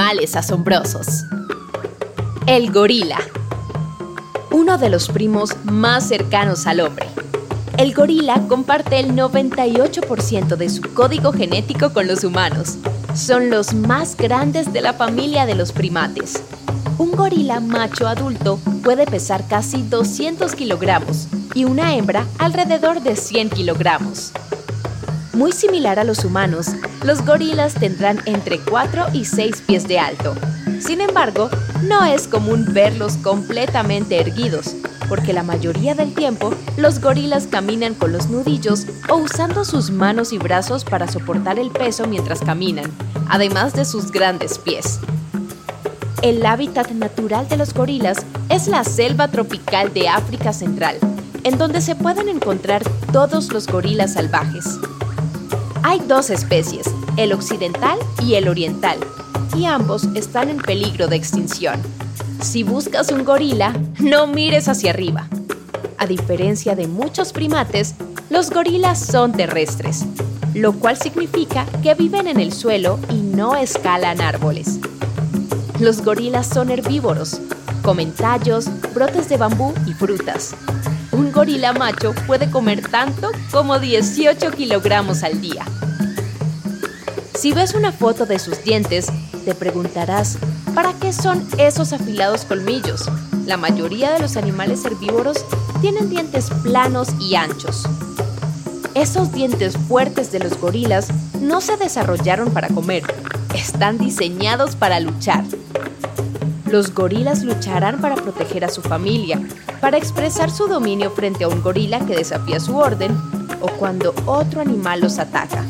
asombrosos. El gorila. Uno de los primos más cercanos al hombre. El gorila comparte el 98% de su código genético con los humanos. Son los más grandes de la familia de los primates. Un gorila macho adulto puede pesar casi 200 kilogramos y una hembra alrededor de 100 kilogramos. Muy similar a los humanos, los gorilas tendrán entre 4 y 6 pies de alto. Sin embargo, no es común verlos completamente erguidos, porque la mayoría del tiempo los gorilas caminan con los nudillos o usando sus manos y brazos para soportar el peso mientras caminan, además de sus grandes pies. El hábitat natural de los gorilas es la selva tropical de África Central, en donde se pueden encontrar todos los gorilas salvajes. Hay dos especies, el occidental y el oriental, y ambos están en peligro de extinción. Si buscas un gorila, no mires hacia arriba. A diferencia de muchos primates, los gorilas son terrestres, lo cual significa que viven en el suelo y no escalan árboles. Los gorilas son herbívoros, comen tallos, brotes de bambú y frutas. Un gorila macho puede comer tanto como 18 kilogramos al día. Si ves una foto de sus dientes, te preguntarás, ¿para qué son esos afilados colmillos? La mayoría de los animales herbívoros tienen dientes planos y anchos. Esos dientes fuertes de los gorilas no se desarrollaron para comer, están diseñados para luchar. Los gorilas lucharán para proteger a su familia, para expresar su dominio frente a un gorila que desafía su orden o cuando otro animal los ataca.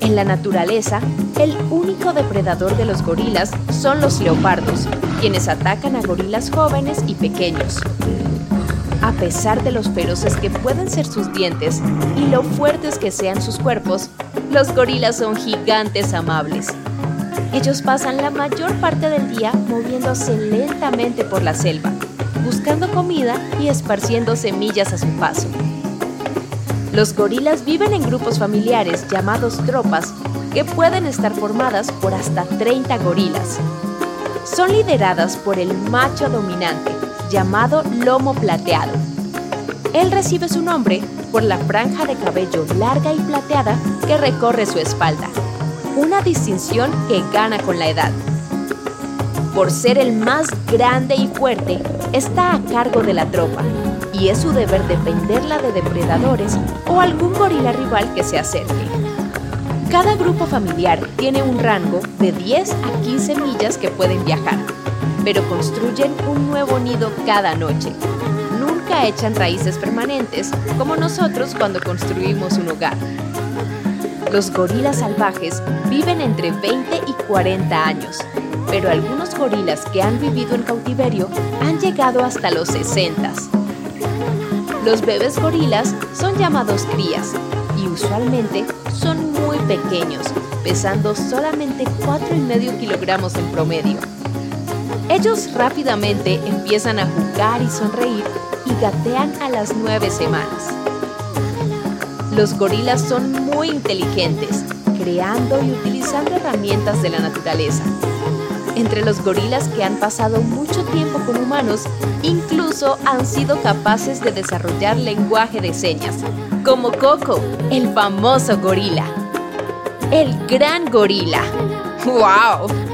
En la naturaleza, el único depredador de los gorilas son los leopardos, quienes atacan a gorilas jóvenes y pequeños. A pesar de los feroces que pueden ser sus dientes y lo fuertes que sean sus cuerpos, los gorilas son gigantes amables ellos pasan la mayor parte del día moviéndose lentamente por la selva, buscando comida y esparciendo semillas a su paso. Los gorilas viven en grupos familiares llamados tropas que pueden estar formadas por hasta 30 gorilas. Son lideradas por el macho dominante, llamado lomo plateado. Él recibe su nombre por la franja de cabello larga y plateada que recorre su espalda una distinción que gana con la edad. Por ser el más grande y fuerte, está a cargo de la tropa y es su deber defenderla de depredadores o algún gorila rival que se acerque. Cada grupo familiar tiene un rango de 10 a 15 millas que pueden viajar, pero construyen un nuevo nido cada noche. Nunca echan raíces permanentes como nosotros cuando construimos un hogar. Los gorilas salvajes viven entre 20 y 40 años, pero algunos gorilas que han vivido en cautiverio han llegado hasta los 60. Los bebés gorilas son llamados crías y usualmente son muy pequeños, pesando solamente 4,5 kilogramos en promedio. Ellos rápidamente empiezan a jugar y sonreír y gatean a las 9 semanas. Los gorilas son muy inteligentes, creando y utilizando herramientas de la naturaleza. Entre los gorilas que han pasado mucho tiempo con humanos, incluso han sido capaces de desarrollar lenguaje de señas, como Coco, el famoso gorila. El gran gorila. ¡Wow!